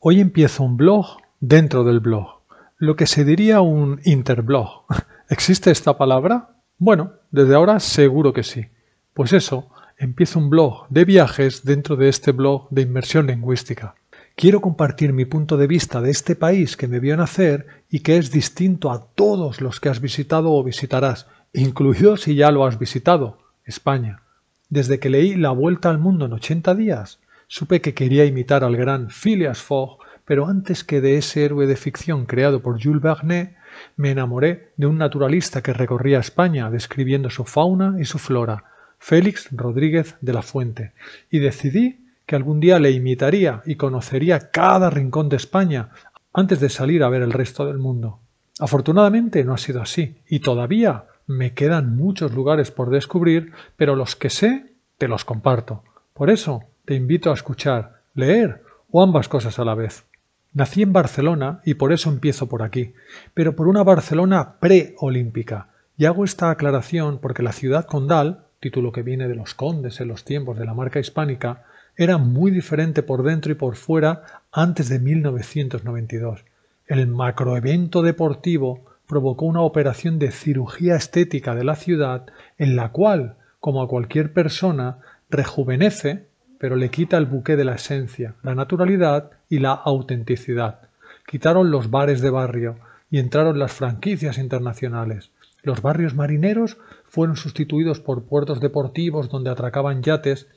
Hoy empiezo un blog dentro del blog, lo que se diría un interblog. ¿Existe esta palabra? Bueno, desde ahora seguro que sí. Pues eso, empiezo un blog de viajes dentro de este blog de inmersión lingüística. Quiero compartir mi punto de vista de este país que me vio nacer y que es distinto a todos los que has visitado o visitarás, incluido si ya lo has visitado, España. Desde que leí La Vuelta al Mundo en 80 días, Supe que quería imitar al gran Phileas Fogg, pero antes que de ese héroe de ficción creado por Jules Verne, me enamoré de un naturalista que recorría España describiendo su fauna y su flora, Félix Rodríguez de la Fuente, y decidí que algún día le imitaría y conocería cada rincón de España antes de salir a ver el resto del mundo. Afortunadamente no ha sido así, y todavía me quedan muchos lugares por descubrir, pero los que sé te los comparto. Por eso te invito a escuchar, leer o ambas cosas a la vez. Nací en Barcelona y por eso empiezo por aquí, pero por una Barcelona preolímpica. Y hago esta aclaración porque la ciudad condal, título que viene de los condes en los tiempos de la marca hispánica, era muy diferente por dentro y por fuera antes de 1992. El macroevento deportivo provocó una operación de cirugía estética de la ciudad en la cual, como a cualquier persona, rejuvenece pero le quita el buque de la esencia, la naturalidad y la autenticidad. Quitaron los bares de barrio y entraron las franquicias internacionales. Los barrios marineros fueron sustituidos por puertos deportivos donde atracaban yates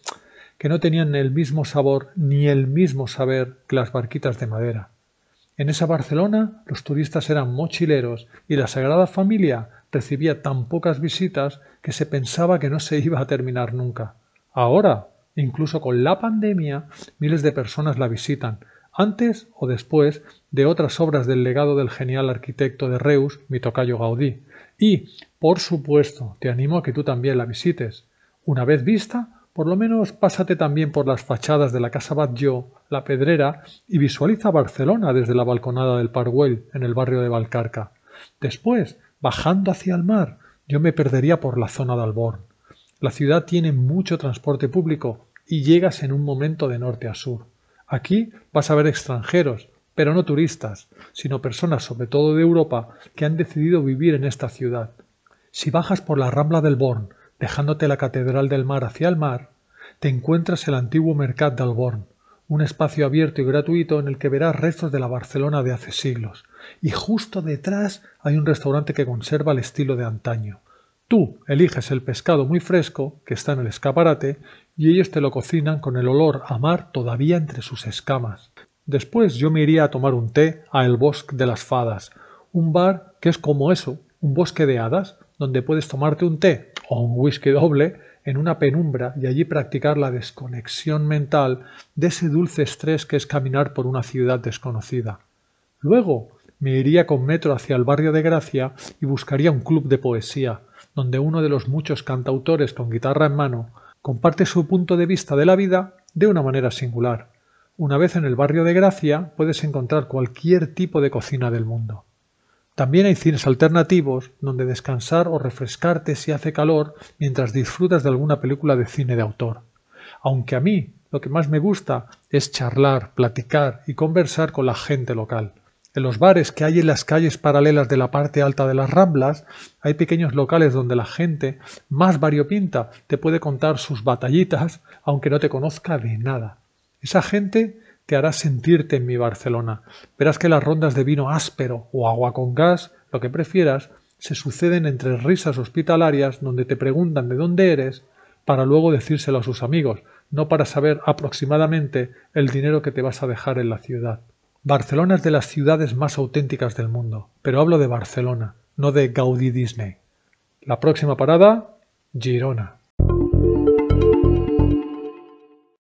que no tenían el mismo sabor ni el mismo saber que las barquitas de madera. En esa Barcelona los turistas eran mochileros y la Sagrada Familia recibía tan pocas visitas que se pensaba que no se iba a terminar nunca. Ahora Incluso con la pandemia, miles de personas la visitan, antes o después de otras obras del legado del genial arquitecto de Reus, mi tocayo Gaudí. Y, por supuesto, te animo a que tú también la visites. Una vez vista, por lo menos pásate también por las fachadas de la Casa Batlló, la Pedrera, y visualiza Barcelona desde la balconada del Parguell, en el barrio de Valcarca. Después, bajando hacia el mar, yo me perdería por la zona de Alborn. La ciudad tiene mucho transporte público y llegas en un momento de norte a sur. Aquí vas a ver extranjeros, pero no turistas, sino personas, sobre todo de Europa, que han decidido vivir en esta ciudad. Si bajas por la rambla del Born, dejándote la Catedral del Mar hacia el mar, te encuentras el antiguo Mercat del Born, un espacio abierto y gratuito en el que verás restos de la Barcelona de hace siglos, y justo detrás hay un restaurante que conserva el estilo de antaño, Tú eliges el pescado muy fresco que está en el escaparate y ellos te lo cocinan con el olor a mar todavía entre sus escamas. Después yo me iría a tomar un té a El Bosque de las Fadas, un bar que es como eso, un bosque de hadas, donde puedes tomarte un té o un whisky doble en una penumbra y allí practicar la desconexión mental de ese dulce estrés que es caminar por una ciudad desconocida. Luego me iría con metro hacia el barrio de Gracia y buscaría un club de poesía, donde uno de los muchos cantautores con guitarra en mano comparte su punto de vista de la vida de una manera singular. Una vez en el barrio de Gracia puedes encontrar cualquier tipo de cocina del mundo. También hay cines alternativos donde descansar o refrescarte si hace calor mientras disfrutas de alguna película de cine de autor. Aunque a mí lo que más me gusta es charlar, platicar y conversar con la gente local. En los bares que hay en las calles paralelas de la parte alta de las Ramblas hay pequeños locales donde la gente más variopinta te puede contar sus batallitas aunque no te conozca de nada. Esa gente te hará sentirte en mi Barcelona. Verás que las rondas de vino áspero o agua con gas, lo que prefieras, se suceden entre risas hospitalarias donde te preguntan de dónde eres para luego decírselo a sus amigos, no para saber aproximadamente el dinero que te vas a dejar en la ciudad. Barcelona es de las ciudades más auténticas del mundo, pero hablo de Barcelona, no de Gaudí Disney. La próxima parada, Girona.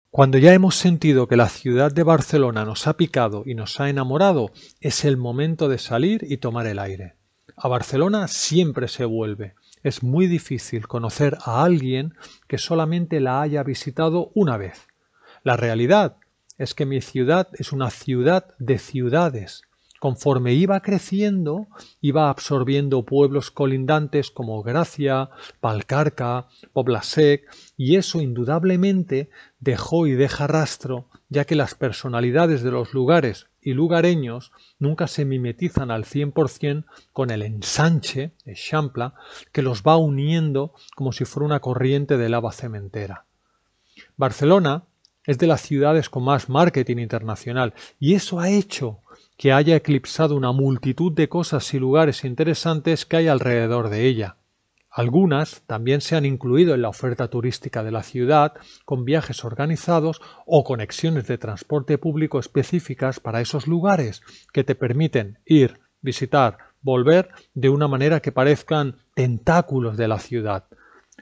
Cuando ya hemos sentido que la ciudad de Barcelona nos ha picado y nos ha enamorado, es el momento de salir y tomar el aire. A Barcelona siempre se vuelve. Es muy difícil conocer a alguien que solamente la haya visitado una vez. La realidad es que mi ciudad es una ciudad de ciudades, conforme iba creciendo, iba absorbiendo pueblos colindantes como Gracia, Palcarca, Poblasec, y eso indudablemente dejó y deja rastro, ya que las personalidades de los lugares y lugareños nunca se mimetizan al 100% con el ensanche, el champla, que los va uniendo como si fuera una corriente de lava cementera. Barcelona es de las ciudades con más marketing internacional y eso ha hecho que haya eclipsado una multitud de cosas y lugares interesantes que hay alrededor de ella. Algunas también se han incluido en la oferta turística de la ciudad con viajes organizados o conexiones de transporte público específicas para esos lugares que te permiten ir, visitar, volver de una manera que parezcan tentáculos de la ciudad.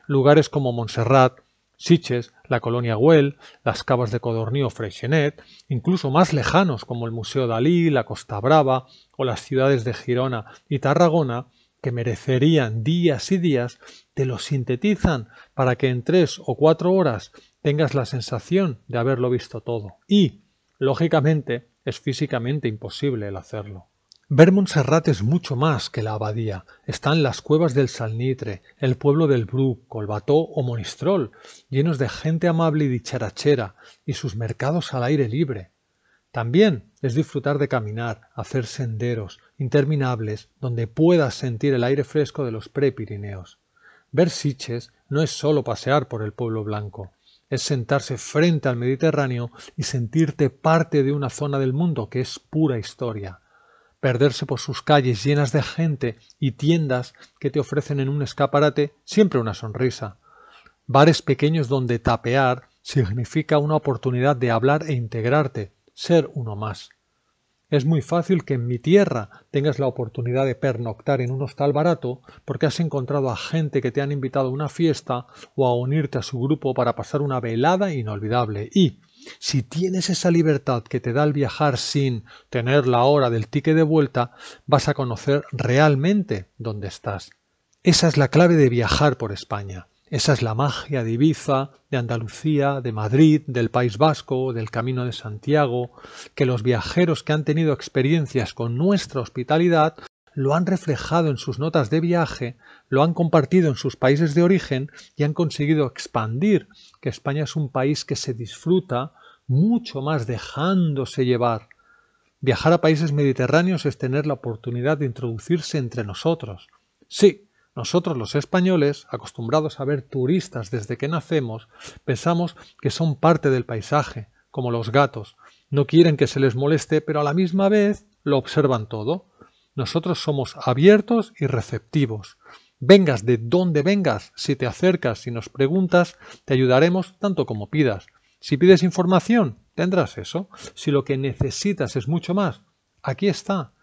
Lugares como Montserrat, Siches, la colonia Güell, las cavas de Codorní o Freixenet, incluso más lejanos como el Museo Dalí, la Costa Brava o las ciudades de Girona y Tarragona, que merecerían días y días, te lo sintetizan para que en tres o cuatro horas tengas la sensación de haberlo visto todo. Y, lógicamente, es físicamente imposible el hacerlo. Ver Montserrat es mucho más que la abadía. Están las cuevas del Salnitre, el pueblo del Bru, Colbató o Monistrol, llenos de gente amable y dicharachera, y sus mercados al aire libre. También es disfrutar de caminar, hacer senderos interminables donde puedas sentir el aire fresco de los prepirineos. Ver Siches no es solo pasear por el pueblo blanco, es sentarse frente al Mediterráneo y sentirte parte de una zona del mundo que es pura historia perderse por sus calles llenas de gente y tiendas que te ofrecen en un escaparate siempre una sonrisa. Bares pequeños donde tapear significa una oportunidad de hablar e integrarte, ser uno más. Es muy fácil que en mi tierra tengas la oportunidad de pernoctar en un hostal barato porque has encontrado a gente que te han invitado a una fiesta o a unirte a su grupo para pasar una velada inolvidable y, si tienes esa libertad que te da el viajar sin tener la hora del ticket de vuelta, vas a conocer realmente dónde estás. Esa es la clave de viajar por España. Esa es la magia de Ibiza, de Andalucía, de Madrid, del País Vasco, del Camino de Santiago, que los viajeros que han tenido experiencias con nuestra hospitalidad lo han reflejado en sus notas de viaje, lo han compartido en sus países de origen y han conseguido expandir que España es un país que se disfruta mucho más dejándose llevar. Viajar a países mediterráneos es tener la oportunidad de introducirse entre nosotros. Sí, nosotros los españoles, acostumbrados a ver turistas desde que nacemos, pensamos que son parte del paisaje, como los gatos. No quieren que se les moleste, pero a la misma vez lo observan todo. Nosotros somos abiertos y receptivos. Vengas de donde vengas, si te acercas y nos preguntas, te ayudaremos tanto como pidas. Si pides información, tendrás eso. Si lo que necesitas es mucho más, aquí está.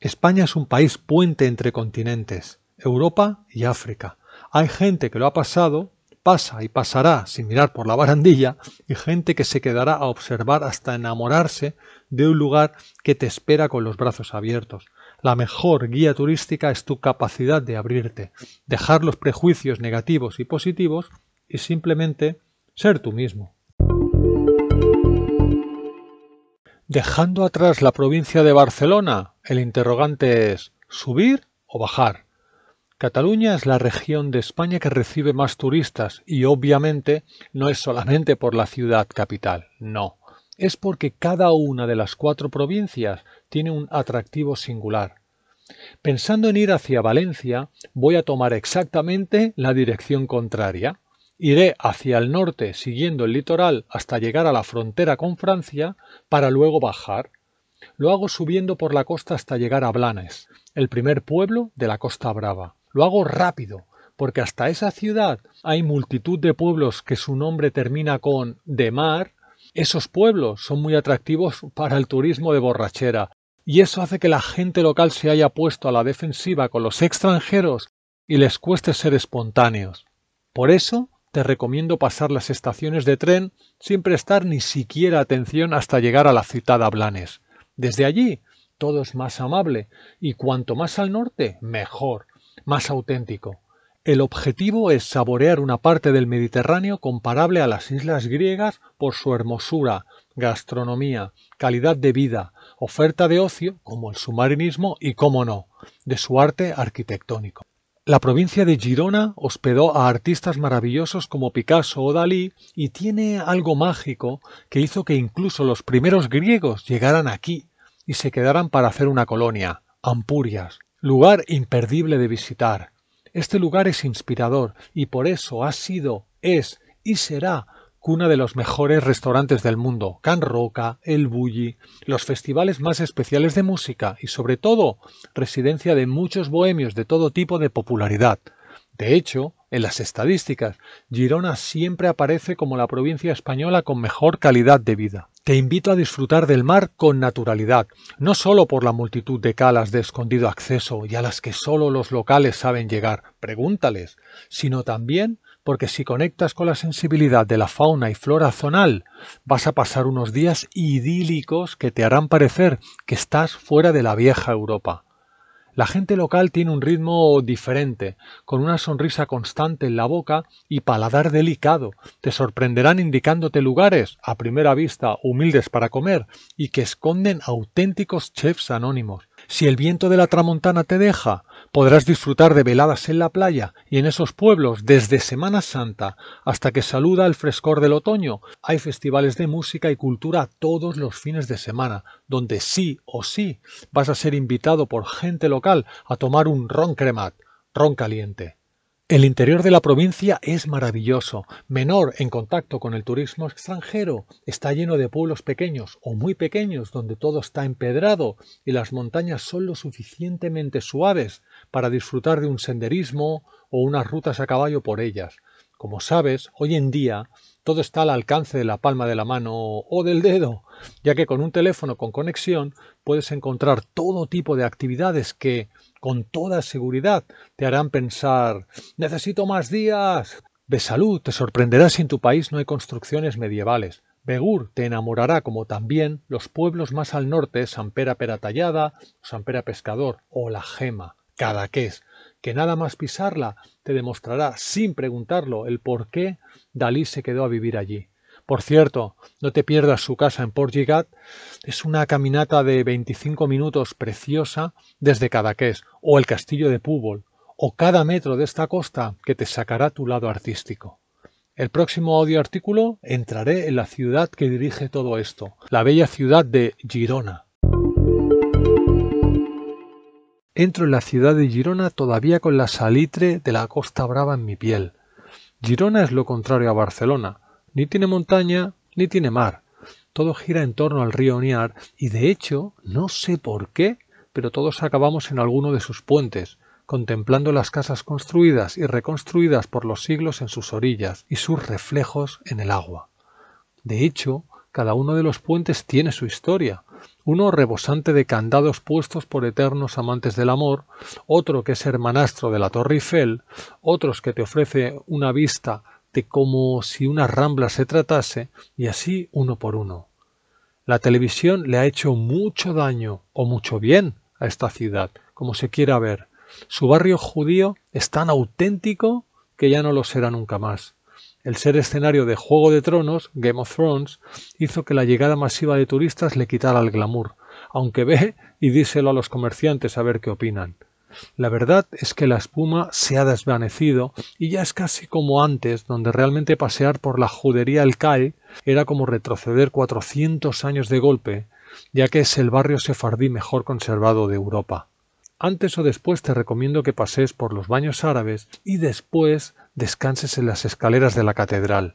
España es un país puente entre continentes, Europa y África. Hay gente que lo ha pasado, pasa y pasará sin mirar por la barandilla, y gente que se quedará a observar hasta enamorarse de un lugar que te espera con los brazos abiertos. La mejor guía turística es tu capacidad de abrirte, dejar los prejuicios negativos y positivos y simplemente ser tú mismo. Dejando atrás la provincia de Barcelona, el interrogante es ¿subir o bajar? Cataluña es la región de España que recibe más turistas y obviamente no es solamente por la ciudad capital, no es porque cada una de las cuatro provincias tiene un atractivo singular. Pensando en ir hacia Valencia, voy a tomar exactamente la dirección contraria. Iré hacia el norte siguiendo el litoral hasta llegar a la frontera con Francia para luego bajar. Lo hago subiendo por la costa hasta llegar a Blanes, el primer pueblo de la Costa Brava. Lo hago rápido, porque hasta esa ciudad hay multitud de pueblos que su nombre termina con de mar esos pueblos son muy atractivos para el turismo de borrachera, y eso hace que la gente local se haya puesto a la defensiva con los extranjeros y les cueste ser espontáneos. Por eso te recomiendo pasar las estaciones de tren sin prestar ni siquiera atención hasta llegar a la citada Blanes. Desde allí todo es más amable y cuanto más al norte, mejor, más auténtico. El objetivo es saborear una parte del Mediterráneo comparable a las islas griegas por su hermosura, gastronomía, calidad de vida, oferta de ocio, como el submarinismo y, cómo no, de su arte arquitectónico. La provincia de Girona hospedó a artistas maravillosos como Picasso o Dalí y tiene algo mágico que hizo que incluso los primeros griegos llegaran aquí y se quedaran para hacer una colonia, Ampurias, lugar imperdible de visitar. Este lugar es inspirador y por eso ha sido, es y será cuna de los mejores restaurantes del mundo, Can Roca, El Bulli, los festivales más especiales de música y sobre todo residencia de muchos bohemios de todo tipo de popularidad. De hecho, en las estadísticas, Girona siempre aparece como la provincia española con mejor calidad de vida. Te invito a disfrutar del mar con naturalidad, no solo por la multitud de calas de escondido acceso y a las que solo los locales saben llegar, pregúntales, sino también porque si conectas con la sensibilidad de la fauna y flora zonal, vas a pasar unos días idílicos que te harán parecer que estás fuera de la vieja Europa. La gente local tiene un ritmo diferente, con una sonrisa constante en la boca y paladar delicado. Te sorprenderán indicándote lugares, a primera vista humildes para comer, y que esconden auténticos chefs anónimos. Si el viento de la tramontana te deja, podrás disfrutar de veladas en la playa y en esos pueblos desde Semana Santa hasta que saluda el frescor del otoño. Hay festivales de música y cultura todos los fines de semana, donde sí o sí vas a ser invitado por gente local a tomar un ron cremat, ron caliente. El interior de la provincia es maravilloso, menor en contacto con el turismo extranjero, está lleno de pueblos pequeños o muy pequeños donde todo está empedrado y las montañas son lo suficientemente suaves para disfrutar de un senderismo o unas rutas a caballo por ellas. Como sabes, hoy en día todo está al alcance de la palma de la mano o del dedo, ya que con un teléfono con conexión puedes encontrar todo tipo de actividades que, con toda seguridad, te harán pensar necesito más días. Besalú te sorprenderá si en tu país no hay construcciones medievales. Begur te enamorará como también los pueblos más al norte, San Pera Peratallada, San Pera Pescador o La Gema, Cadaqués, que nada más pisarla te demostrará sin preguntarlo el por qué Dalí se quedó a vivir allí. Por cierto, no te pierdas su casa en Port Es una caminata de 25 minutos preciosa desde Cadaqués o el castillo de Púbol o cada metro de esta costa que te sacará tu lado artístico. El próximo audio artículo entraré en la ciudad que dirige todo esto, la bella ciudad de Girona. Entro en la ciudad de Girona todavía con la salitre de la Costa Brava en mi piel. Girona es lo contrario a Barcelona, ni tiene montaña ni tiene mar. Todo gira en torno al río Niar y de hecho, no sé por qué, pero todos acabamos en alguno de sus puentes, contemplando las casas construidas y reconstruidas por los siglos en sus orillas y sus reflejos en el agua. De hecho, cada uno de los puentes tiene su historia, uno rebosante de candados puestos por eternos amantes del amor, otro que es hermanastro de la Torre Eiffel, otros que te ofrece una vista de como si una rambla se tratase, y así uno por uno. La televisión le ha hecho mucho daño o mucho bien a esta ciudad, como se quiera ver. Su barrio judío es tan auténtico que ya no lo será nunca más. El ser escenario de Juego de Tronos, Game of Thrones, hizo que la llegada masiva de turistas le quitara el glamour, aunque ve y díselo a los comerciantes a ver qué opinan. La verdad es que la espuma se ha desvanecido y ya es casi como antes, donde realmente pasear por la judería El CAE era como retroceder cuatrocientos años de golpe, ya que es el barrio sefardí mejor conservado de Europa. Antes o después te recomiendo que pases por los baños árabes y después descanses en las escaleras de la catedral.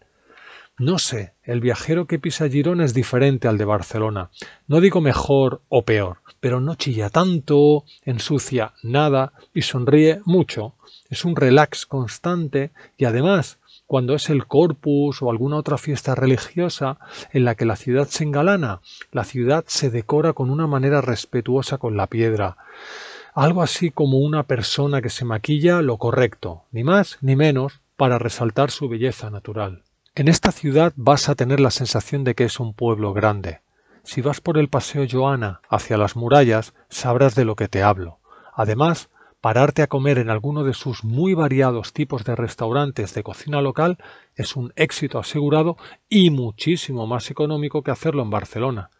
No sé, el viajero que pisa Girona es diferente al de Barcelona. No digo mejor o peor, pero no chilla tanto, ensucia nada y sonríe mucho. Es un relax constante y además, cuando es el Corpus o alguna otra fiesta religiosa en la que la ciudad se engalana, la ciudad se decora con una manera respetuosa con la piedra. Algo así como una persona que se maquilla lo correcto, ni más ni menos, para resaltar su belleza natural. En esta ciudad vas a tener la sensación de que es un pueblo grande. Si vas por el paseo Joana hacia las murallas, sabrás de lo que te hablo. Además, pararte a comer en alguno de sus muy variados tipos de restaurantes de cocina local es un éxito asegurado y muchísimo más económico que hacerlo en Barcelona.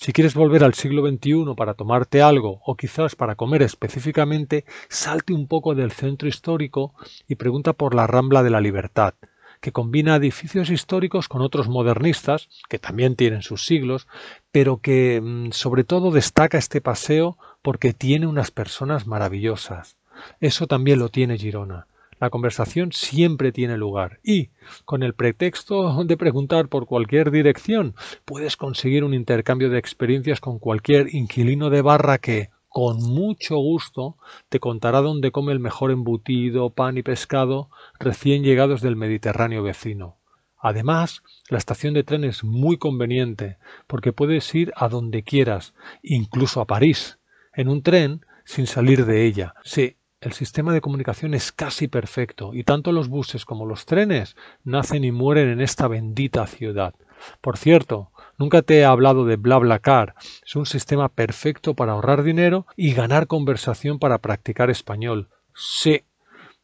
Si quieres volver al siglo XXI para tomarte algo o quizás para comer específicamente, salte un poco del centro histórico y pregunta por la Rambla de la Libertad, que combina edificios históricos con otros modernistas, que también tienen sus siglos, pero que mm, sobre todo destaca este paseo porque tiene unas personas maravillosas. Eso también lo tiene Girona. La conversación siempre tiene lugar y, con el pretexto de preguntar por cualquier dirección, puedes conseguir un intercambio de experiencias con cualquier inquilino de barra que, con mucho gusto, te contará dónde come el mejor embutido, pan y pescado recién llegados del Mediterráneo vecino. Además, la estación de tren es muy conveniente, porque puedes ir a donde quieras, incluso a París, en un tren sin salir de ella. Sí, el sistema de comunicación es casi perfecto y tanto los buses como los trenes nacen y mueren en esta bendita ciudad. Por cierto, nunca te he hablado de BlaBlaCar. Es un sistema perfecto para ahorrar dinero y ganar conversación para practicar español. Sí,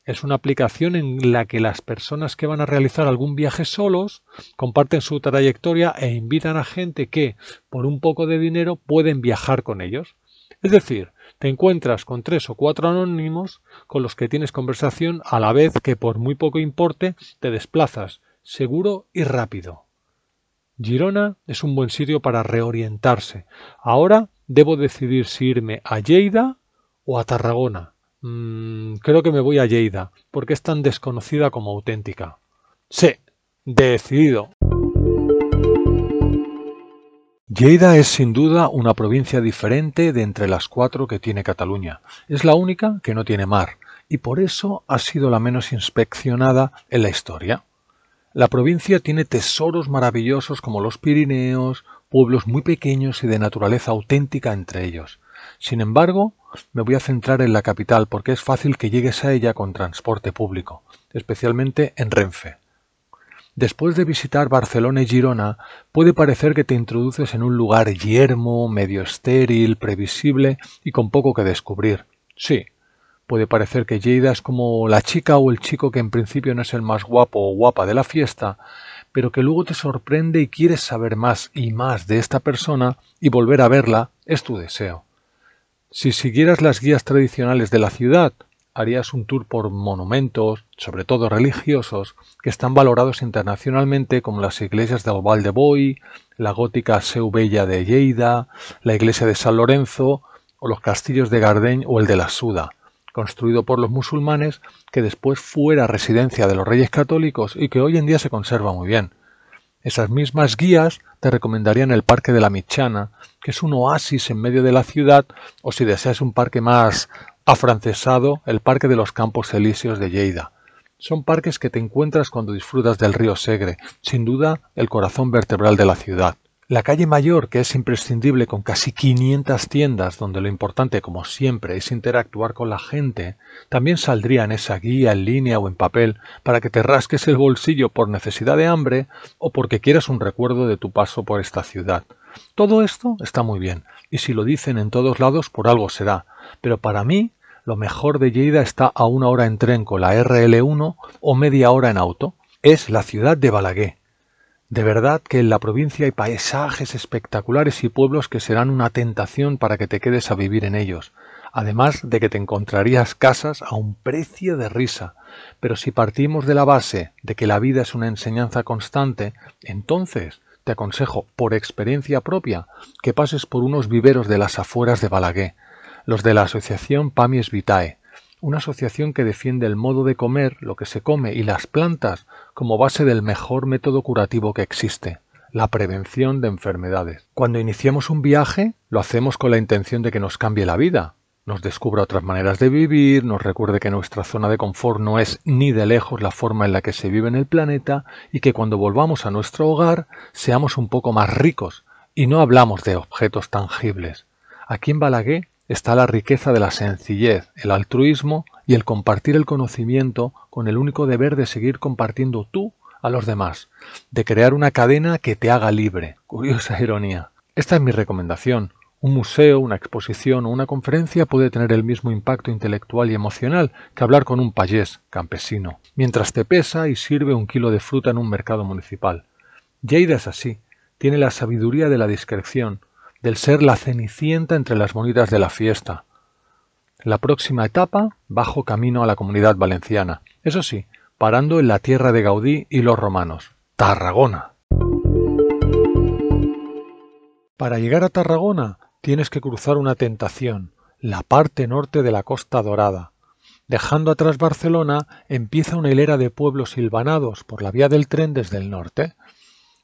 es una aplicación en la que las personas que van a realizar algún viaje solos comparten su trayectoria e invitan a gente que, por un poco de dinero, pueden viajar con ellos. Es decir, te encuentras con tres o cuatro anónimos con los que tienes conversación a la vez que por muy poco importe te desplazas, seguro y rápido. Girona es un buen sitio para reorientarse. Ahora debo decidir si irme a Lleida o a Tarragona. Mm, creo que me voy a Lleida, porque es tan desconocida como auténtica. Sí, decidido. Lleida es sin duda una provincia diferente de entre las cuatro que tiene Cataluña. Es la única que no tiene mar, y por eso ha sido la menos inspeccionada en la historia. La provincia tiene tesoros maravillosos como los Pirineos, pueblos muy pequeños y de naturaleza auténtica entre ellos. Sin embargo, me voy a centrar en la capital porque es fácil que llegues a ella con transporte público, especialmente en Renfe. Después de visitar Barcelona y Girona, puede parecer que te introduces en un lugar yermo, medio estéril, previsible y con poco que descubrir. Sí, puede parecer que Lleida es como la chica o el chico que en principio no es el más guapo o guapa de la fiesta, pero que luego te sorprende y quieres saber más y más de esta persona y volver a verla es tu deseo. Si siguieras las guías tradicionales de la ciudad, harías un tour por monumentos, sobre todo religiosos, que están valorados internacionalmente como las iglesias de Boy, la gótica Seu Bella de Lleida, la iglesia de San Lorenzo o los castillos de Gardeny o el de la Suda, construido por los musulmanes que después fuera residencia de los reyes católicos y que hoy en día se conserva muy bien. Esas mismas guías te recomendarían el Parque de la Michana, que es un oasis en medio de la ciudad, o si deseas un parque más afrancesado el Parque de los Campos Elíseos de Lleida. Son parques que te encuentras cuando disfrutas del río Segre, sin duda el corazón vertebral de la ciudad. La calle mayor, que es imprescindible con casi 500 tiendas, donde lo importante, como siempre, es interactuar con la gente, también saldría en esa guía en línea o en papel para que te rasques el bolsillo por necesidad de hambre o porque quieras un recuerdo de tu paso por esta ciudad. Todo esto está muy bien, y si lo dicen en todos lados por algo será, pero para mí lo mejor de Lleida está a una hora en tren con la RL1 o media hora en auto. Es la ciudad de Balaguer. De verdad que en la provincia hay paisajes espectaculares y pueblos que serán una tentación para que te quedes a vivir en ellos, además de que te encontrarías casas a un precio de risa. Pero si partimos de la base de que la vida es una enseñanza constante, entonces te aconsejo, por experiencia propia, que pases por unos viveros de las afueras de Balaguer, los de la asociación Pamies Vitae, una asociación que defiende el modo de comer, lo que se come y las plantas como base del mejor método curativo que existe, la prevención de enfermedades. Cuando iniciamos un viaje, lo hacemos con la intención de que nos cambie la vida, nos descubra otras maneras de vivir, nos recuerde que nuestra zona de confort no es ni de lejos la forma en la que se vive en el planeta y que cuando volvamos a nuestro hogar seamos un poco más ricos y no hablamos de objetos tangibles. Aquí en Balaguer está la riqueza de la sencillez, el altruismo y el compartir el conocimiento con el único deber de seguir compartiendo tú a los demás, de crear una cadena que te haga libre. Curiosa ironía. Esta es mi recomendación, Un museo, una exposición o una conferencia puede tener el mismo impacto intelectual y emocional que hablar con un payés campesino, mientras te pesa y sirve un kilo de fruta en un mercado municipal. Lleida es así, tiene la sabiduría de la discreción, del ser la cenicienta entre las monedas de la fiesta. La próxima etapa, bajo camino a la comunidad valenciana, eso sí, parando en la tierra de Gaudí y los romanos, Tarragona. Para llegar a Tarragona tienes que cruzar una tentación, la parte norte de la Costa Dorada. Dejando atrás Barcelona, empieza una hilera de pueblos silvanados por la vía del tren desde el norte,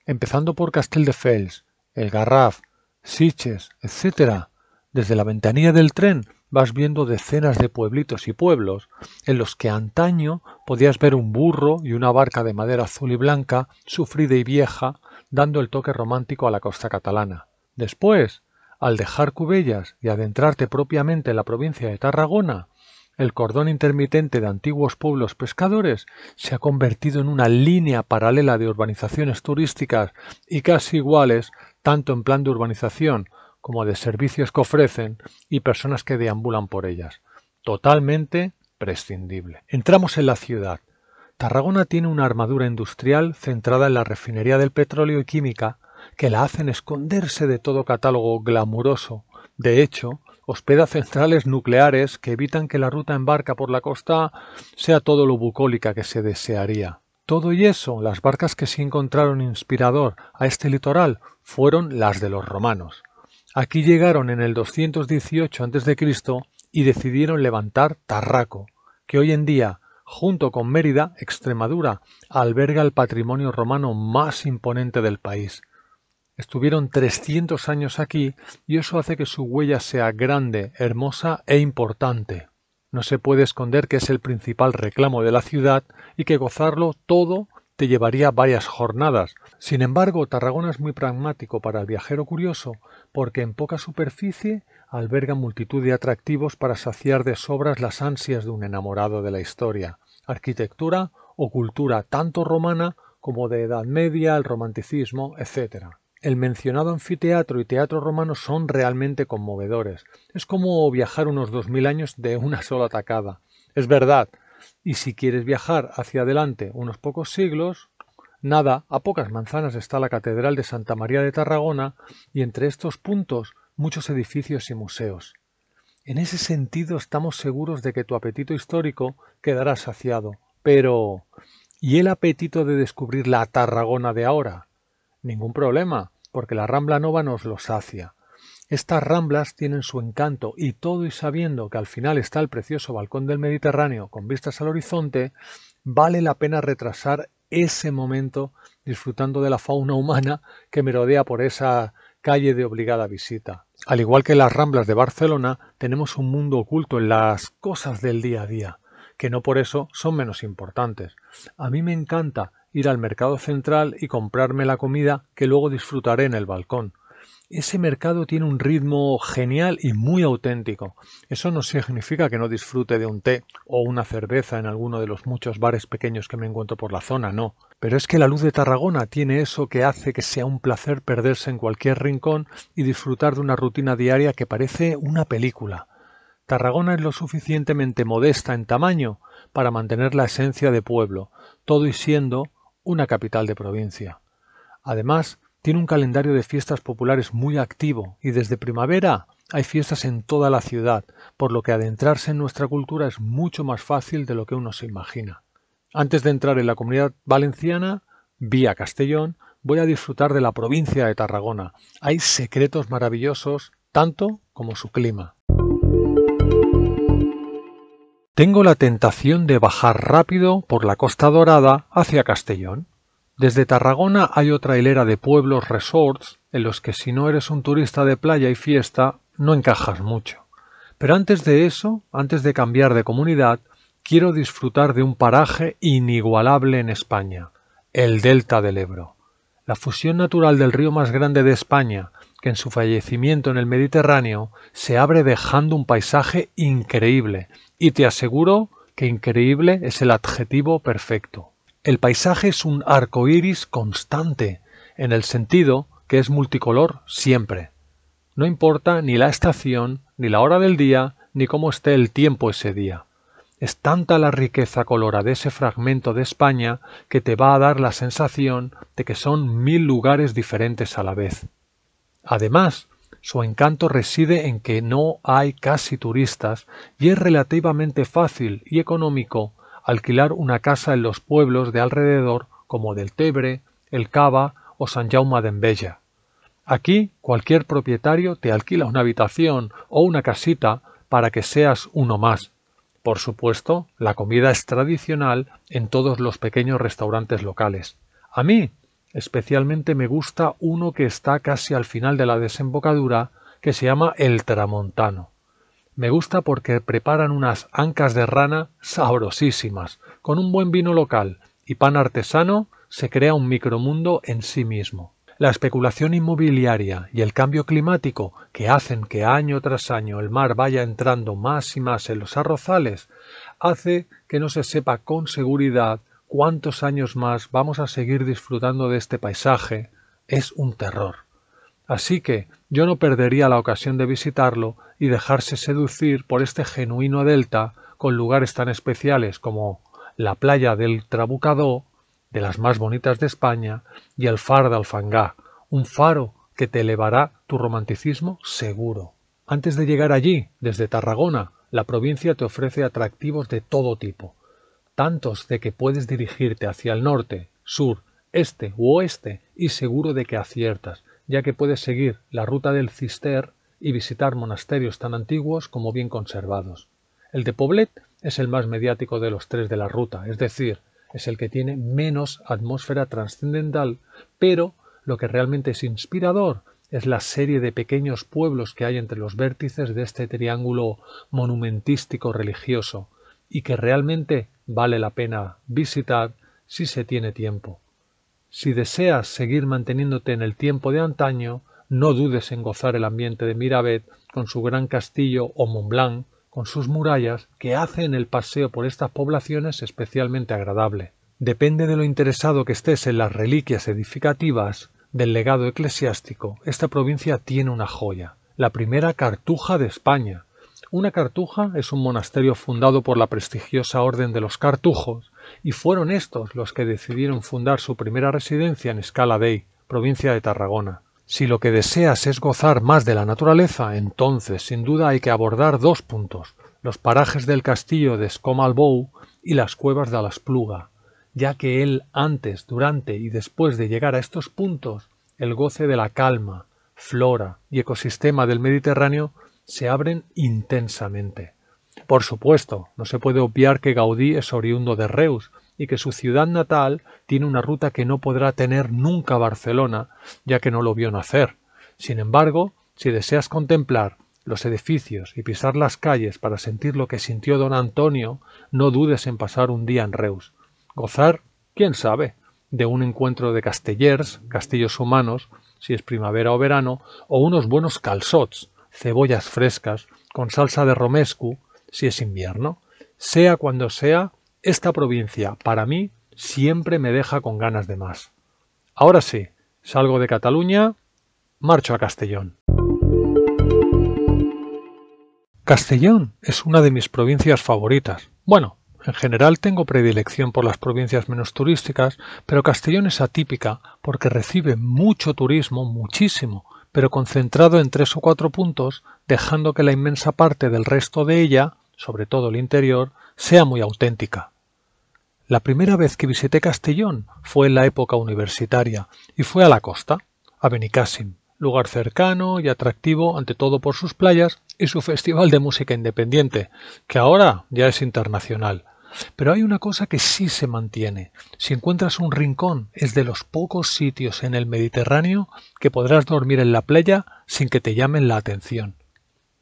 empezando por Castelldefels, El Garraf, Siches, etc. Desde la ventanilla del tren vas viendo decenas de pueblitos y pueblos en los que antaño podías ver un burro y una barca de madera azul y blanca, sufrida y vieja, dando el toque romántico a la costa catalana. Después, al dejar Cubellas y adentrarte propiamente en la provincia de Tarragona, el cordón intermitente de antiguos pueblos pescadores se ha convertido en una línea paralela de urbanizaciones turísticas y casi iguales, tanto en plan de urbanización como de servicios que ofrecen y personas que deambulan por ellas. Totalmente prescindible. Entramos en la ciudad. Tarragona tiene una armadura industrial centrada en la refinería del petróleo y química que la hacen esconderse de todo catálogo glamuroso. De hecho, hospeda centrales nucleares que evitan que la ruta en barca por la costa sea todo lo bucólica que se desearía. Todo y eso, las barcas que se encontraron inspirador a este litoral fueron las de los romanos. Aquí llegaron en el 218 a.C. y decidieron levantar Tarraco, que hoy en día, junto con Mérida, Extremadura, alberga el patrimonio romano más imponente del país. Estuvieron 300 años aquí y eso hace que su huella sea grande, hermosa e importante. No se puede esconder que es el principal reclamo de la ciudad y que gozarlo todo te llevaría varias jornadas. Sin embargo, Tarragona es muy pragmático para el viajero curioso porque en poca superficie alberga multitud de atractivos para saciar de sobras las ansias de un enamorado de la historia, arquitectura o cultura tanto romana como de Edad Media, el romanticismo, etc. El mencionado anfiteatro y teatro romano son realmente conmovedores. Es como viajar unos dos mil años de una sola tacada. Es verdad. Y si quieres viajar hacia adelante unos pocos siglos, nada, a pocas manzanas está la Catedral de Santa María de Tarragona y entre estos puntos muchos edificios y museos. En ese sentido estamos seguros de que tu apetito histórico quedará saciado. Pero ¿y el apetito de descubrir la Tarragona de ahora? Ningún problema, porque la Rambla Nova nos lo sacia. Estas ramblas tienen su encanto y todo y sabiendo que al final está el precioso balcón del Mediterráneo con vistas al horizonte, vale la pena retrasar ese momento disfrutando de la fauna humana que merodea por esa calle de obligada visita. Al igual que las ramblas de Barcelona, tenemos un mundo oculto en las cosas del día a día, que no por eso son menos importantes. A mí me encanta ir al mercado central y comprarme la comida que luego disfrutaré en el balcón. Ese mercado tiene un ritmo genial y muy auténtico. Eso no significa que no disfrute de un té o una cerveza en alguno de los muchos bares pequeños que me encuentro por la zona, no. Pero es que la luz de Tarragona tiene eso que hace que sea un placer perderse en cualquier rincón y disfrutar de una rutina diaria que parece una película. Tarragona es lo suficientemente modesta en tamaño para mantener la esencia de pueblo, todo y siendo una capital de provincia. Además, tiene un calendario de fiestas populares muy activo y desde primavera hay fiestas en toda la ciudad, por lo que adentrarse en nuestra cultura es mucho más fácil de lo que uno se imagina. Antes de entrar en la comunidad valenciana, vía Castellón, voy a disfrutar de la provincia de Tarragona. Hay secretos maravillosos, tanto como su clima. Tengo la tentación de bajar rápido por la Costa Dorada hacia Castellón. Desde Tarragona hay otra hilera de pueblos resorts en los que si no eres un turista de playa y fiesta no encajas mucho. Pero antes de eso, antes de cambiar de comunidad, quiero disfrutar de un paraje inigualable en España, el Delta del Ebro. La fusión natural del río más grande de España, que en su fallecimiento en el Mediterráneo se abre dejando un paisaje increíble, y te aseguro que increíble es el adjetivo perfecto. El paisaje es un arco iris constante, en el sentido que es multicolor siempre. No importa ni la estación, ni la hora del día, ni cómo esté el tiempo ese día. Es tanta la riqueza colora de ese fragmento de España que te va a dar la sensación de que son mil lugares diferentes a la vez. Además, su encanto reside en que no hay casi turistas y es relativamente fácil y económico alquilar una casa en los pueblos de alrededor como del Tebre, el Cava o San Jaume d'Enveja. Aquí cualquier propietario te alquila una habitación o una casita para que seas uno más. Por supuesto, la comida es tradicional en todos los pequeños restaurantes locales. A mí especialmente me gusta uno que está casi al final de la desembocadura que se llama El Tramontano. Me gusta porque preparan unas ancas de rana sabrosísimas, con un buen vino local y pan artesano se crea un micromundo en sí mismo. La especulación inmobiliaria y el cambio climático que hacen que año tras año el mar vaya entrando más y más en los arrozales hace que no se sepa con seguridad cuántos años más vamos a seguir disfrutando de este paisaje es un terror. Así que yo no perdería la ocasión de visitarlo y dejarse seducir por este genuino delta con lugares tan especiales como la playa del Trabucadó, de las más bonitas de España, y el Far de Alfangá, un faro que te elevará tu romanticismo seguro. Antes de llegar allí, desde Tarragona, la provincia te ofrece atractivos de todo tipo, tantos de que puedes dirigirte hacia el norte, sur, este u oeste y seguro de que aciertas, ya que puedes seguir la ruta del Cister y visitar monasterios tan antiguos como bien conservados. El de Poblet es el más mediático de los tres de la ruta, es decir, es el que tiene menos atmósfera trascendental, pero lo que realmente es inspirador es la serie de pequeños pueblos que hay entre los vértices de este triángulo monumentístico religioso, y que realmente vale la pena visitar si se tiene tiempo. Si deseas seguir manteniéndote en el tiempo de antaño, no dudes en gozar el ambiente de Miravet con su gran castillo o Montblanc con sus murallas que hacen el paseo por estas poblaciones especialmente agradable. Depende de lo interesado que estés en las reliquias edificativas del legado eclesiástico, esta provincia tiene una joya, la primera cartuja de España. Una cartuja es un monasterio fundado por la prestigiosa Orden de los Cartujos, y fueron estos los que decidieron fundar su primera residencia en Escala Dei, provincia de Tarragona. Si lo que deseas es gozar más de la naturaleza, entonces sin duda hay que abordar dos puntos, los parajes del castillo de Scomalbou y las cuevas de Alaspluga, ya que él antes, durante y después de llegar a estos puntos, el goce de la calma, flora y ecosistema del Mediterráneo se abren intensamente. Por supuesto, no se puede obviar que Gaudí es oriundo de Reus y que su ciudad natal tiene una ruta que no podrá tener nunca Barcelona, ya que no lo vio nacer. Sin embargo, si deseas contemplar los edificios y pisar las calles para sentir lo que sintió don Antonio, no dudes en pasar un día en Reus. Gozar, quién sabe, de un encuentro de castellers, castillos humanos, si es primavera o verano, o unos buenos calzots, cebollas frescas, con salsa de romescu, si es invierno. Sea cuando sea, esta provincia, para mí, siempre me deja con ganas de más. Ahora sí, salgo de Cataluña, marcho a Castellón. Castellón es una de mis provincias favoritas. Bueno, en general tengo predilección por las provincias menos turísticas, pero Castellón es atípica porque recibe mucho turismo, muchísimo, pero concentrado en tres o cuatro puntos, dejando que la inmensa parte del resto de ella, sobre todo el interior, sea muy auténtica. La primera vez que visité Castellón fue en la época universitaria y fue a la costa, a Benicàssim, lugar cercano y atractivo ante todo por sus playas y su festival de música independiente, que ahora ya es internacional. Pero hay una cosa que sí se mantiene. Si encuentras un rincón, es de los pocos sitios en el Mediterráneo que podrás dormir en la playa sin que te llamen la atención.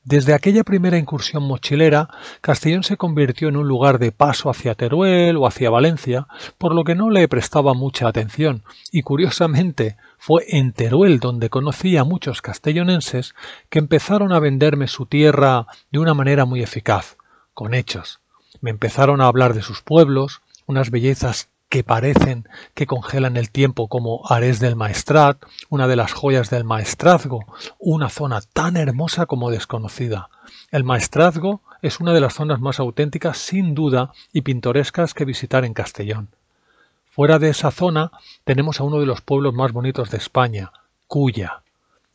Desde aquella primera incursión mochilera, Castellón se convirtió en un lugar de paso hacia Teruel o hacia Valencia, por lo que no le prestaba mucha atención, y curiosamente fue en Teruel donde conocí a muchos castellonenses que empezaron a venderme su tierra de una manera muy eficaz, con hechos. Me empezaron a hablar de sus pueblos, unas bellezas que parecen que congelan el tiempo como Ares del Maestrat, una de las joyas del maestrazgo, una zona tan hermosa como desconocida. El maestrazgo es una de las zonas más auténticas sin duda y pintorescas que visitar en Castellón. Fuera de esa zona tenemos a uno de los pueblos más bonitos de España, Cuya.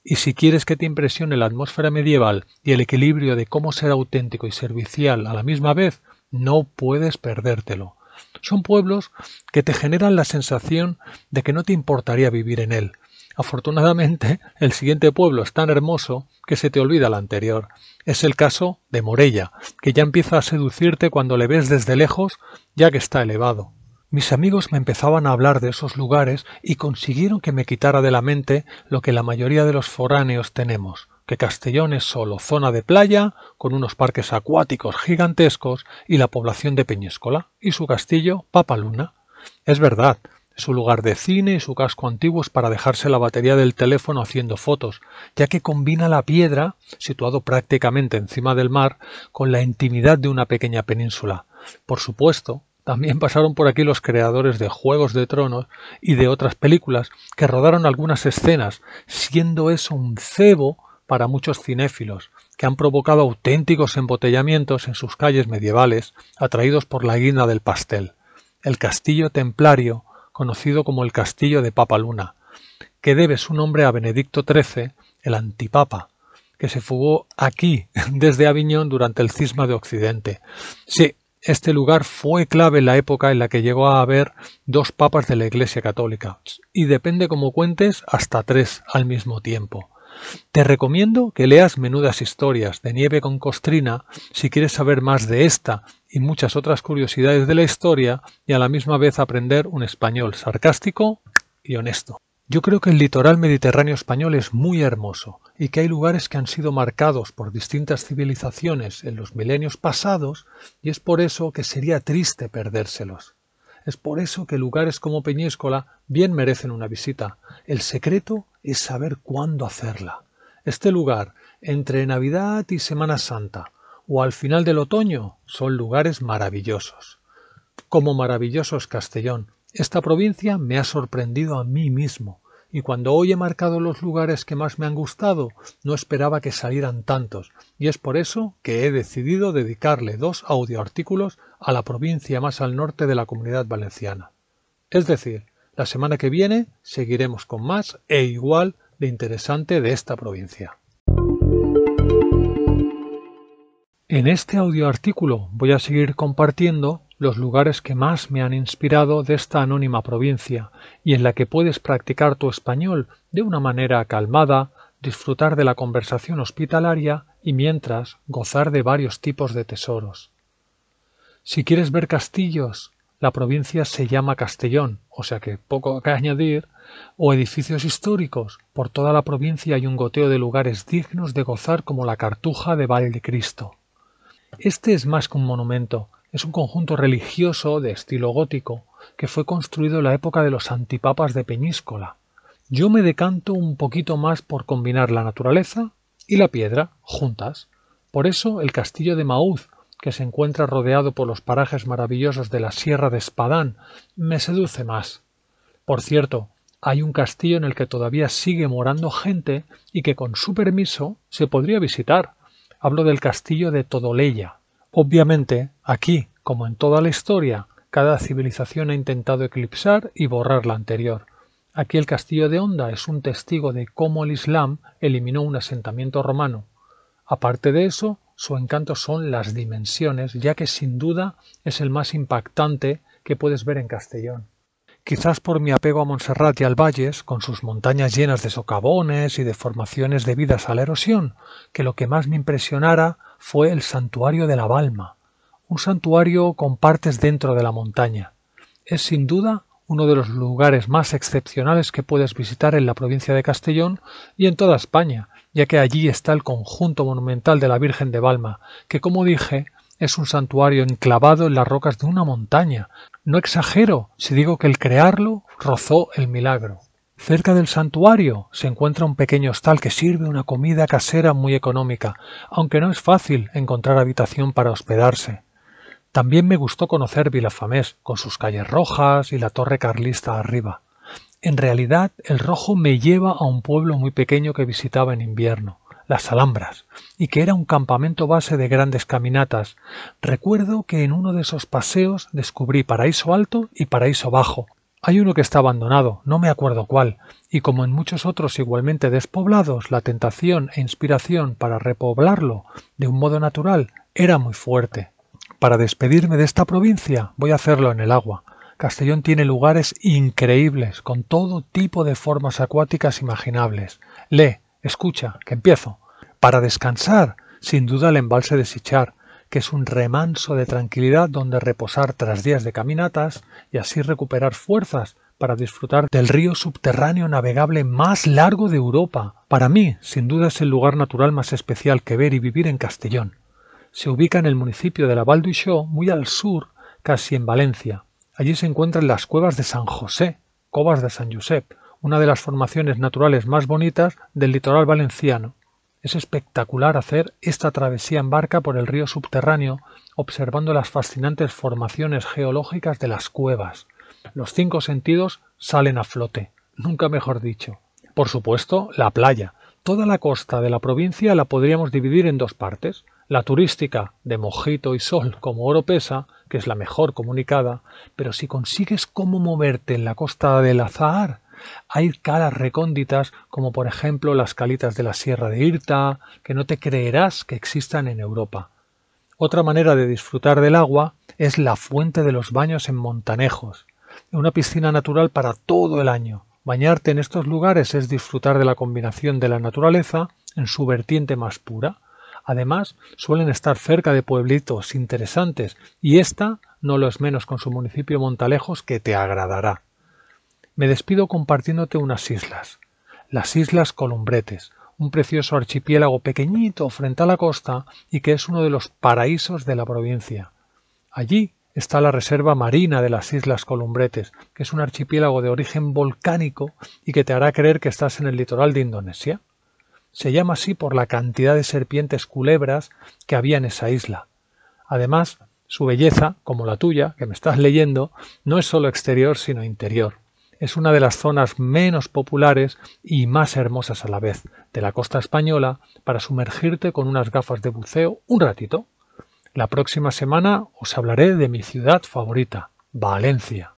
Y si quieres que te impresione la atmósfera medieval y el equilibrio de cómo ser auténtico y servicial a la misma vez, no puedes perdértelo. Son pueblos que te generan la sensación de que no te importaría vivir en él. Afortunadamente, el siguiente pueblo es tan hermoso que se te olvida el anterior. Es el caso de Morella, que ya empieza a seducirte cuando le ves desde lejos, ya que está elevado. Mis amigos me empezaban a hablar de esos lugares y consiguieron que me quitara de la mente lo que la mayoría de los foráneos tenemos, que Castellón es solo zona de playa, con unos parques acuáticos gigantescos y la población de Peñíscola, y su castillo Papaluna. Es verdad, su lugar de cine y su casco antiguo es para dejarse la batería del teléfono haciendo fotos, ya que combina la piedra, situado prácticamente encima del mar, con la intimidad de una pequeña península. Por supuesto, también pasaron por aquí los creadores de Juegos de Tronos y de otras películas que rodaron algunas escenas, siendo eso un cebo para muchos cinéfilos, que han provocado auténticos embotellamientos en sus calles medievales, atraídos por la guina del pastel, el castillo templario, conocido como el castillo de Papa Luna, que debe su nombre a Benedicto XIII, el antipapa, que se fugó aquí desde Aviñón durante el cisma de Occidente. Sí, este lugar fue clave en la época en la que llegó a haber dos papas de la Iglesia Católica, y depende como cuentes hasta tres al mismo tiempo. Te recomiendo que leas Menudas historias de Nieve con Costrina si quieres saber más de esta y muchas otras curiosidades de la historia y a la misma vez aprender un español sarcástico y honesto. Yo creo que el litoral mediterráneo español es muy hermoso y que hay lugares que han sido marcados por distintas civilizaciones en los milenios pasados y es por eso que sería triste perdérselos. Es por eso que lugares como Peñíscola bien merecen una visita. El secreto es saber cuándo hacerla. Este lugar, entre Navidad y Semana Santa, o al final del otoño, son lugares maravillosos. Como maravilloso es Castellón, esta provincia me ha sorprendido a mí mismo y cuando hoy he marcado los lugares que más me han gustado, no esperaba que salieran tantos, y es por eso que he decidido dedicarle dos audioartículos a la provincia más al norte de la comunidad valenciana. Es decir, la semana que viene seguiremos con más e igual de interesante de esta provincia. En este audioartículo voy a seguir compartiendo los lugares que más me han inspirado de esta anónima provincia y en la que puedes practicar tu español de una manera calmada, disfrutar de la conversación hospitalaria y mientras gozar de varios tipos de tesoros. Si quieres ver castillos, la provincia se llama Castellón, o sea que poco que añadir, o edificios históricos, por toda la provincia hay un goteo de lugares dignos de gozar como la Cartuja de Valdecristo. Este es más que un monumento, es un conjunto religioso de estilo gótico que fue construido en la época de los antipapas de Peñíscola. Yo me decanto un poquito más por combinar la naturaleza y la piedra juntas. Por eso el castillo de Maúz, que se encuentra rodeado por los parajes maravillosos de la Sierra de Espadán, me seduce más. Por cierto, hay un castillo en el que todavía sigue morando gente y que con su permiso se podría visitar. Hablo del castillo de Todoleya. Obviamente, aquí, como en toda la historia, cada civilización ha intentado eclipsar y borrar la anterior. Aquí el castillo de Honda es un testigo de cómo el Islam eliminó un asentamiento romano. Aparte de eso, su encanto son las dimensiones, ya que sin duda es el más impactante que puedes ver en Castellón. Quizás por mi apego a Montserrat y al Valles, con sus montañas llenas de socavones y de formaciones debidas a la erosión, que lo que más me impresionara fue el santuario de la Balma, un santuario con partes dentro de la montaña. Es sin duda uno de los lugares más excepcionales que puedes visitar en la provincia de Castellón y en toda España, ya que allí está el conjunto monumental de la Virgen de Balma, que como dije es un santuario enclavado en las rocas de una montaña. No exagero si digo que el crearlo rozó el milagro. Cerca del santuario se encuentra un pequeño hostal que sirve una comida casera muy económica, aunque no es fácil encontrar habitación para hospedarse. También me gustó conocer Vilafamés, con sus calles rojas y la torre carlista arriba. En realidad, el rojo me lleva a un pueblo muy pequeño que visitaba en invierno, las Alhambras, y que era un campamento base de grandes caminatas. Recuerdo que en uno de esos paseos descubrí Paraíso Alto y Paraíso Bajo. Hay uno que está abandonado, no me acuerdo cuál, y como en muchos otros igualmente despoblados, la tentación e inspiración para repoblarlo de un modo natural era muy fuerte. Para despedirme de esta provincia voy a hacerlo en el agua. Castellón tiene lugares increíbles, con todo tipo de formas acuáticas imaginables. Lee, escucha, que empiezo. Para descansar, sin duda el embalse de Sichar, que es un remanso de tranquilidad donde reposar tras días de caminatas y así recuperar fuerzas para disfrutar del río subterráneo navegable más largo de Europa. Para mí, sin duda es el lugar natural más especial que ver y vivir en Castellón se ubica en el municipio de la Val muy al sur, casi en Valencia. Allí se encuentran las cuevas de San José, Covas de San Josep, una de las formaciones naturales más bonitas del litoral valenciano. Es espectacular hacer esta travesía en barca por el río subterráneo, observando las fascinantes formaciones geológicas de las cuevas. Los cinco sentidos salen a flote, nunca mejor dicho. Por supuesto, la playa. Toda la costa de la provincia la podríamos dividir en dos partes. La turística, de mojito y sol como Oropesa, que es la mejor comunicada, pero si consigues cómo moverte en la costa del Azahar, hay calas recónditas como por ejemplo las calitas de la Sierra de Irta, que no te creerás que existan en Europa. Otra manera de disfrutar del agua es la fuente de los baños en Montanejos, una piscina natural para todo el año. Bañarte en estos lugares es disfrutar de la combinación de la naturaleza en su vertiente más pura, Además, suelen estar cerca de pueblitos interesantes y esta no lo es menos con su municipio Montalejos que te agradará. Me despido compartiéndote unas islas. Las Islas Columbretes, un precioso archipiélago pequeñito frente a la costa y que es uno de los paraísos de la provincia. Allí está la Reserva Marina de las Islas Columbretes, que es un archipiélago de origen volcánico y que te hará creer que estás en el litoral de Indonesia. Se llama así por la cantidad de serpientes culebras que había en esa isla. Además, su belleza, como la tuya, que me estás leyendo, no es solo exterior, sino interior. Es una de las zonas menos populares y más hermosas a la vez de la costa española para sumergirte con unas gafas de buceo un ratito. La próxima semana os hablaré de mi ciudad favorita, Valencia.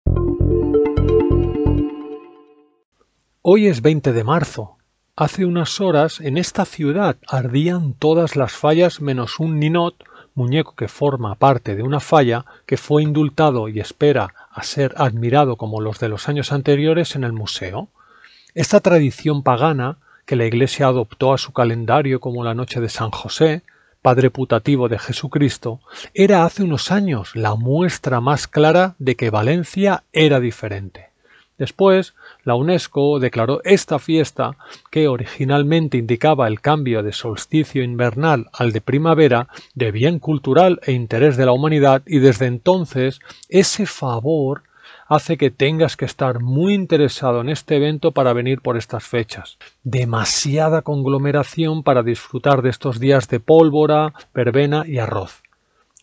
Hoy es 20 de marzo Hace unas horas en esta ciudad ardían todas las fallas menos un ninot, muñeco que forma parte de una falla que fue indultado y espera a ser admirado como los de los años anteriores en el museo. Esta tradición pagana, que la Iglesia adoptó a su calendario como la noche de San José, padre putativo de Jesucristo, era hace unos años la muestra más clara de que Valencia era diferente. Después, la UNESCO declaró esta fiesta, que originalmente indicaba el cambio de solsticio invernal al de primavera, de bien cultural e interés de la humanidad y desde entonces ese favor hace que tengas que estar muy interesado en este evento para venir por estas fechas. Demasiada conglomeración para disfrutar de estos días de pólvora, verbena y arroz.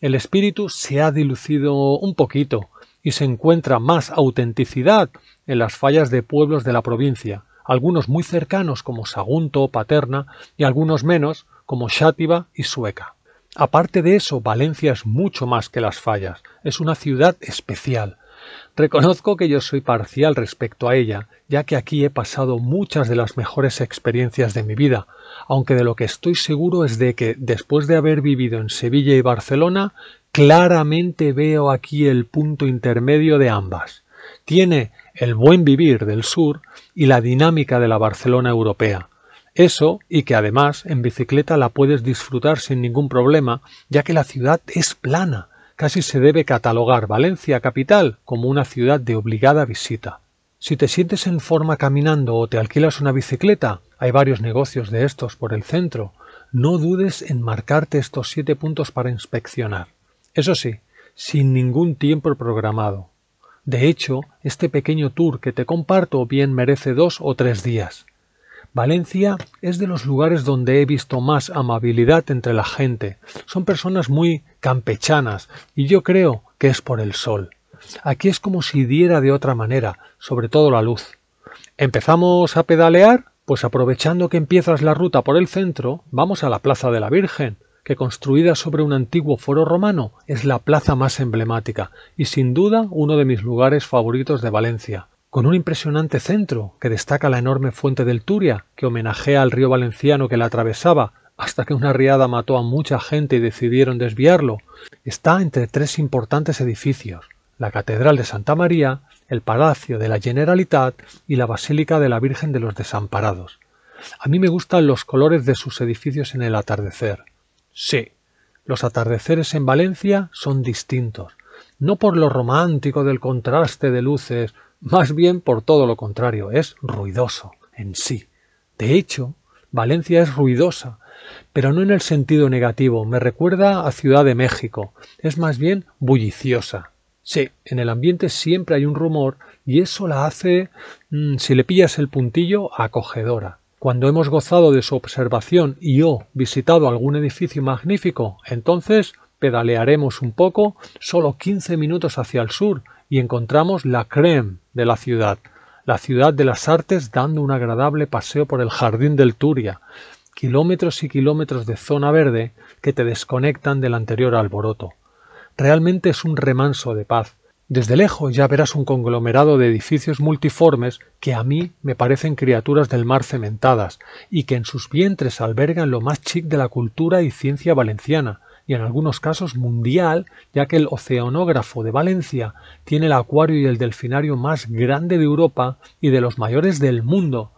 El espíritu se ha dilucido un poquito y se encuentra más autenticidad en las fallas de pueblos de la provincia, algunos muy cercanos como Sagunto, Paterna y algunos menos como Xátiva y Sueca. Aparte de eso, Valencia es mucho más que las fallas, es una ciudad especial. Reconozco que yo soy parcial respecto a ella, ya que aquí he pasado muchas de las mejores experiencias de mi vida, aunque de lo que estoy seguro es de que, después de haber vivido en Sevilla y Barcelona, claramente veo aquí el punto intermedio de ambas. Tiene el buen vivir del sur y la dinámica de la Barcelona europea. Eso, y que además en bicicleta la puedes disfrutar sin ningún problema, ya que la ciudad es plana. Casi se debe catalogar Valencia capital como una ciudad de obligada visita. Si te sientes en forma caminando o te alquilas una bicicleta, hay varios negocios de estos por el centro, no dudes en marcarte estos siete puntos para inspeccionar. Eso sí, sin ningún tiempo programado. De hecho, este pequeño tour que te comparto bien merece dos o tres días. Valencia es de los lugares donde he visto más amabilidad entre la gente. Son personas muy campechanas y yo creo que es por el sol. Aquí es como si diera de otra manera, sobre todo la luz. ¿Empezamos a pedalear? Pues aprovechando que empiezas la ruta por el centro, vamos a la Plaza de la Virgen, que construida sobre un antiguo foro romano es la plaza más emblemática y sin duda uno de mis lugares favoritos de Valencia con un impresionante centro que destaca la enorme fuente del Turia, que homenajea al río valenciano que la atravesaba, hasta que una riada mató a mucha gente y decidieron desviarlo, está entre tres importantes edificios, la Catedral de Santa María, el Palacio de la Generalitat y la Basílica de la Virgen de los Desamparados. A mí me gustan los colores de sus edificios en el atardecer. Sí, los atardeceres en Valencia son distintos, no por lo romántico del contraste de luces más bien por todo lo contrario, es ruidoso en sí. De hecho, Valencia es ruidosa, pero no en el sentido negativo, me recuerda a Ciudad de México, es más bien bulliciosa. Sí, en el ambiente siempre hay un rumor y eso la hace, mm, si le pillas el puntillo, acogedora. Cuando hemos gozado de su observación y o visitado algún edificio magnífico, entonces pedalearemos un poco, solo 15 minutos hacia el sur, y encontramos la creme de la ciudad, la ciudad de las artes dando un agradable paseo por el jardín del Turia, kilómetros y kilómetros de zona verde que te desconectan del anterior alboroto. Realmente es un remanso de paz. Desde lejos ya verás un conglomerado de edificios multiformes que a mí me parecen criaturas del mar cementadas y que en sus vientres albergan lo más chic de la cultura y ciencia valenciana, y en algunos casos mundial, ya que el Oceanógrafo de Valencia tiene el acuario y el delfinario más grande de Europa y de los mayores del mundo.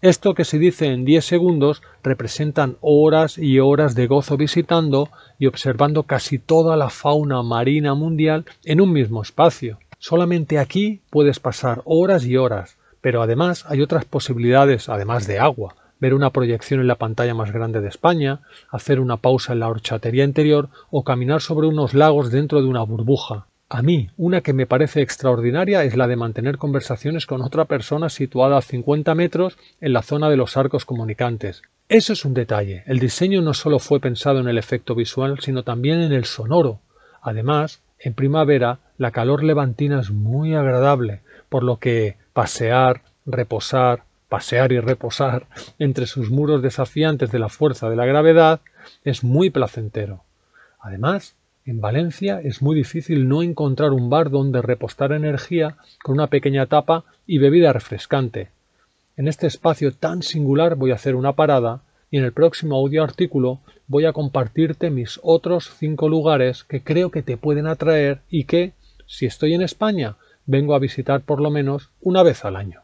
Esto que se dice en 10 segundos representan horas y horas de gozo visitando y observando casi toda la fauna marina mundial en un mismo espacio. Solamente aquí puedes pasar horas y horas, pero además hay otras posibilidades además de agua ver una proyección en la pantalla más grande de España, hacer una pausa en la horchatería interior o caminar sobre unos lagos dentro de una burbuja. A mí, una que me parece extraordinaria es la de mantener conversaciones con otra persona situada a 50 metros en la zona de los arcos comunicantes. Eso es un detalle. El diseño no solo fue pensado en el efecto visual, sino también en el sonoro. Además, en primavera, la calor levantina es muy agradable, por lo que pasear, reposar, pasear y reposar entre sus muros desafiantes de la fuerza de la gravedad es muy placentero. Además, en Valencia es muy difícil no encontrar un bar donde repostar energía con una pequeña tapa y bebida refrescante. En este espacio tan singular voy a hacer una parada y en el próximo audio artículo voy a compartirte mis otros cinco lugares que creo que te pueden atraer y que, si estoy en España, vengo a visitar por lo menos una vez al año.